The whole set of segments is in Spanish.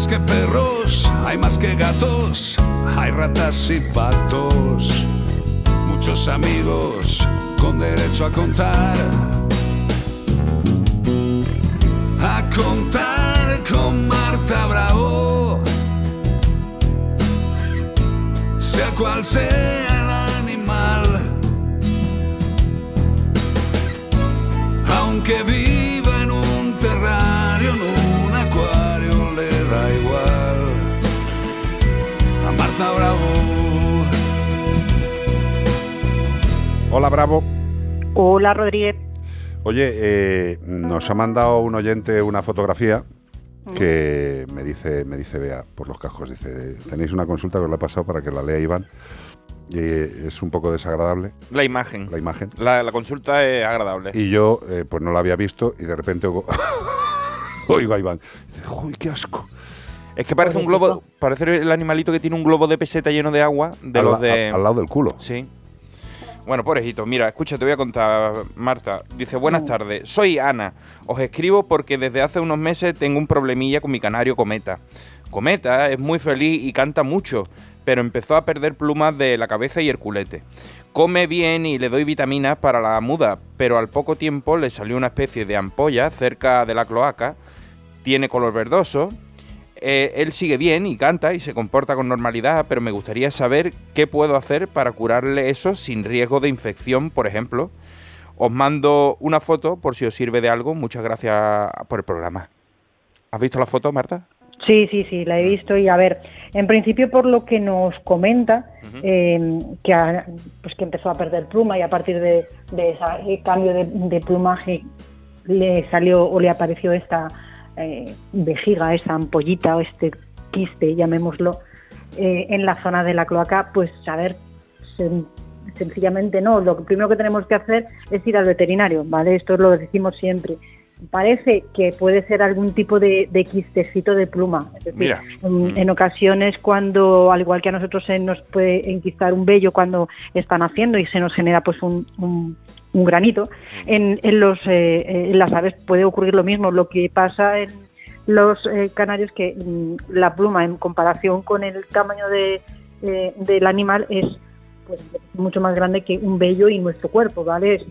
más que perros, hay más que gatos, hay ratas y patos. Muchos amigos con derecho a contar. A contar con Marta Bravo. Sea cual sea el animal. Aunque viva Hola, Bravo. Hola, Rodríguez. Oye, eh, nos ha mandado un oyente una fotografía que me dice, me dice Bea por los cascos, dice, tenéis una consulta que os la he pasado para que la lea Iván. Y eh, es un poco desagradable La imagen. la imagen. La, la consulta es agradable. Y yo, eh, pues no la había visto y de repente oigo, oigo a Iván. Dice, ¡Uy, qué asco! Es que parece un globo, parece el animalito que tiene un globo de peseta lleno de agua, de al, los de... al- al lado del culo. Sí. Bueno, pobrecito, mira, escucha, te voy a contar, Marta. Dice, buenas tardes, soy Ana. Os escribo porque desde hace unos meses tengo un problemilla con mi canario Cometa. Cometa es muy feliz y canta mucho, pero empezó a perder plumas de la cabeza y el culete. Come bien y le doy vitaminas para la muda, pero al poco tiempo le salió una especie de ampolla cerca de la cloaca, tiene color verdoso, eh, él sigue bien y canta y se comporta con normalidad, pero me gustaría saber qué puedo hacer para curarle eso sin riesgo de infección, por ejemplo. Os mando una foto por si os sirve de algo. Muchas gracias por el programa. ¿Has visto la foto, Marta? Sí, sí, sí, la he visto y a ver, en principio por lo que nos comenta, eh, que, pues que empezó a perder pluma y a partir de, de ese cambio de, de plumaje le salió o le apareció esta eh, vejiga, esa ampollita o este quiste, llamémoslo, eh, en la zona de la cloaca, pues a ver, sen- sencillamente no, lo primero que tenemos que hacer es ir al veterinario, ¿vale? Esto lo decimos siempre. Parece que puede ser algún tipo de, de quistecito de pluma. Es decir, Mira. en, en ocasiones cuando, al igual que a nosotros se nos puede enquistar un vello cuando están haciendo y se nos genera pues un, un- un granito, en, en los, eh, en las aves puede ocurrir lo mismo. Lo que pasa en los eh, canarios que mm, la pluma en comparación con el tamaño de, eh, del animal es pues, mucho más grande que un vello y nuestro cuerpo, ¿vale? Es-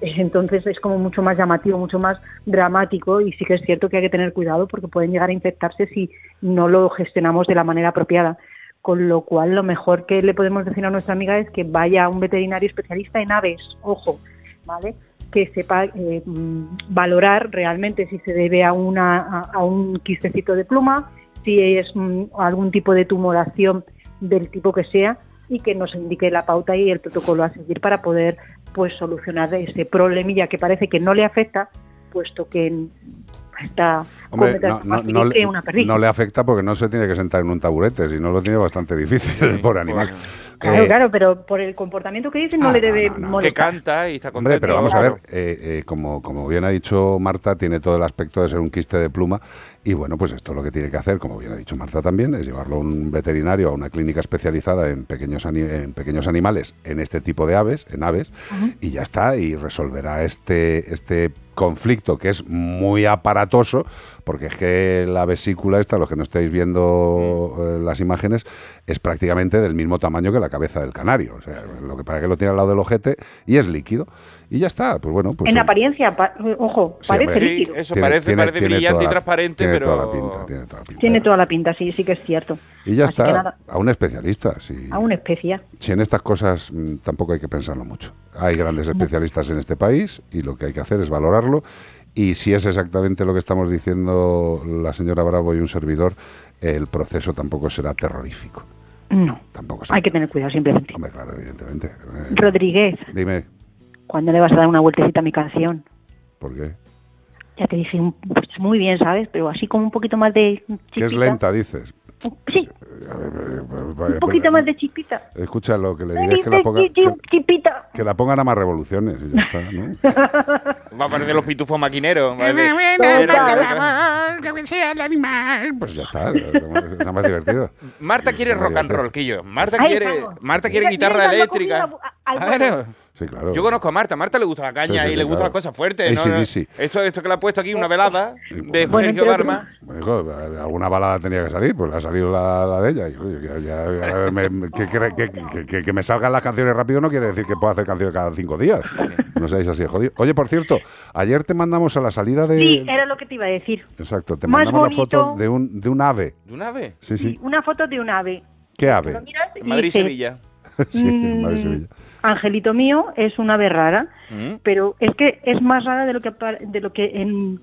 es- entonces es como mucho más llamativo, mucho más dramático y sí que es cierto que hay que tener cuidado porque pueden llegar a infectarse si no lo gestionamos de la manera apropiada. Con lo cual, lo mejor que le podemos decir a nuestra amiga es que vaya a un veterinario especialista en aves, ojo, ¿vale? Que sepa eh, mm, valorar realmente si se debe a, una, un quistecito de pluma, si es mm, algún tipo de tumoración del tipo que sea y que nos indique la pauta y el protocolo a seguir para poder pues solucionar ese problemilla que parece que no le afecta, puesto que está Hombre, cometa no, le, una perrilla. no le afecta porque no se tiene que sentar en un taburete, si no lo tiene bastante difícil pobre animal. Claro, Eh, claro, pero por el comportamiento que dice no Ah, le debe no, no. Que molestar. canta y está contento. Hombre, pero vamos a ver, eh, eh, como, como bien ha dicho Marta, tiene todo el aspecto de ser un quiste de pluma y bueno, pues esto lo que tiene que hacer, como bien ha dicho Marta también, es llevarlo a un veterinario, a una clínica especializada en pequeños, ani- en pequeños animales, en este tipo de aves, en aves, y ya está, y resolverá este, este conflicto que es muy aparatoso, porque es que la vesícula esta, los que no estáis viendo eh, las imágenes, es prácticamente del mismo tamaño que la cabeza del canario. O sea, lo que para que lo tiene al lado del ojete y es líquido. Y ya está, pues bueno, pues en apariencia, pa- ojo, Sí, parece. Sí, líquido. eso tiene- parece, tiene- parece tiene brillante toda y transparente, tiene pero... toda la pinta, tiene toda la pinta. Tiene toda la pinta, sí, sí que es cierto. Y ya Así está, a un especialista. Si, a una especia. si en estas cosas mm, tampoco hay que pensarlo mucho. Hay grandes especialistas en este país y lo que hay que hacer es valorarlo. Y si es exactamente lo que estamos diciendo la señora Bravo y un servidor, el proceso tampoco será terrorífico. No, Tampoco será hay que tener cuidado simplemente. Hombre, claro, evidentemente. Eh, Rodríguez, dime, ¿cuándo le vas a dar una vueltecita a mi canción? ¿por qué? Ya te dije, pues muy bien, ¿sabes? Pero así como un poquito más de Que es lenta, dices. Sí, eh, pues, un poquito más de chispita. Escucha, lo que le digas es que la, ponga, que. Que la pongan a más revoluciones y ya está, ¿no? Va a parecer los pitufos maquineros. Pues ya está, es más divertido. Marta quiere rock and roll, Quillo. Marta quiere. Marta quiere guitarra eléctrica. Sí, claro. Yo conozco a Marta. A Marta le gusta la caña Sí, sí, y le gustan claro. las cosas fuertes. ¿no? Esto, esto que le ha puesto aquí, una velada de Bueno, Sergio Darma. Bueno, hijo, alguna balada tenía que salir, pues le ha salido la, la de ella. Y, oye, ya- ya- ya me- que, que- me salgan las canciones rápido no quiere decir que pueda hacer canciones cada cinco días. No seáis así, jodido. Oye, por cierto, ayer te mandamos a la salida de... Sí, era lo que te iba a decir. Exacto, te Más mandamos la foto bonito. de un, de un ave. ¿De una vez? Sí, sí. Una foto de un ave. ¿Qué ave? Lo sí, mm, Madrid, Sevilla. Angelito mío es una ave rara, Mm. pero es que es más rara de lo que de lo que en-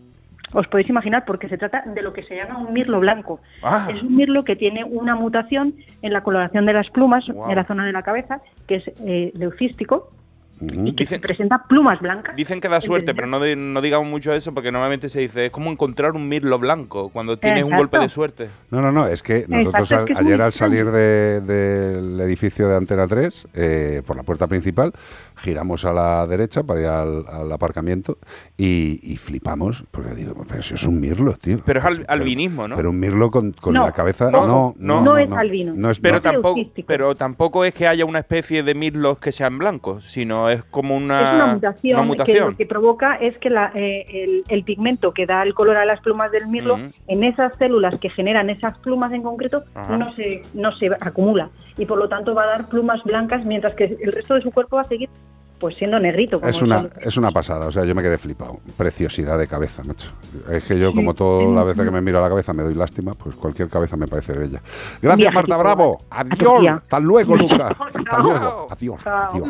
os podéis imaginar porque se trata de lo que se llama un mirlo blanco. Ah. Es un mirlo que tiene una mutación en la coloración de las plumas en la zona de la cabeza, que es eh, leucístico Y que Dicen- presenta plumas blancas. Dicen que da suerte, pero no, no digamos mucho eso porque normalmente se dice es como encontrar un mirlo blanco cuando tienes un golpe de suerte. No, no, no, es que nosotros Exacto, es al- que es ayer al salir de- del edificio de Antena 3, eh, por la puerta principal, giramos a la derecha para ir al, al aparcamiento y, y flipamos, porque digo, pero eso es un mirlo, tío. Pero es al- Pero- albinismo, ¿no? Pero un mirlo con, con No, la cabeza, no, no, no, no es albino. No es, Pero, no. tampoco, pero tampoco es que haya una especie de mirlos que sean blancos, sino es como una, es una mutación, una mutación. que lo que provoca es que la- eh, el, el pigmento que da el color a las plumas del mirlo, en esas células que generan esas plumas en concreto, Ajá. no se, no se acumula. Y por lo tanto va a dar plumas blancas, mientras que el resto de su cuerpo va a seguir pues siendo negrito. como Es una, es una pasada, o sea, yo me quedé flipado. Preciosidad de cabeza, macho. Es que yo, como Sí, toda sí, la veces que me miro a la cabeza me doy lástima, pues cualquier cabeza me parece bella. Gracias, Marta Bravo. a Adiós. Hasta luego, Lucas. Hasta luego. Adiós. Adiós.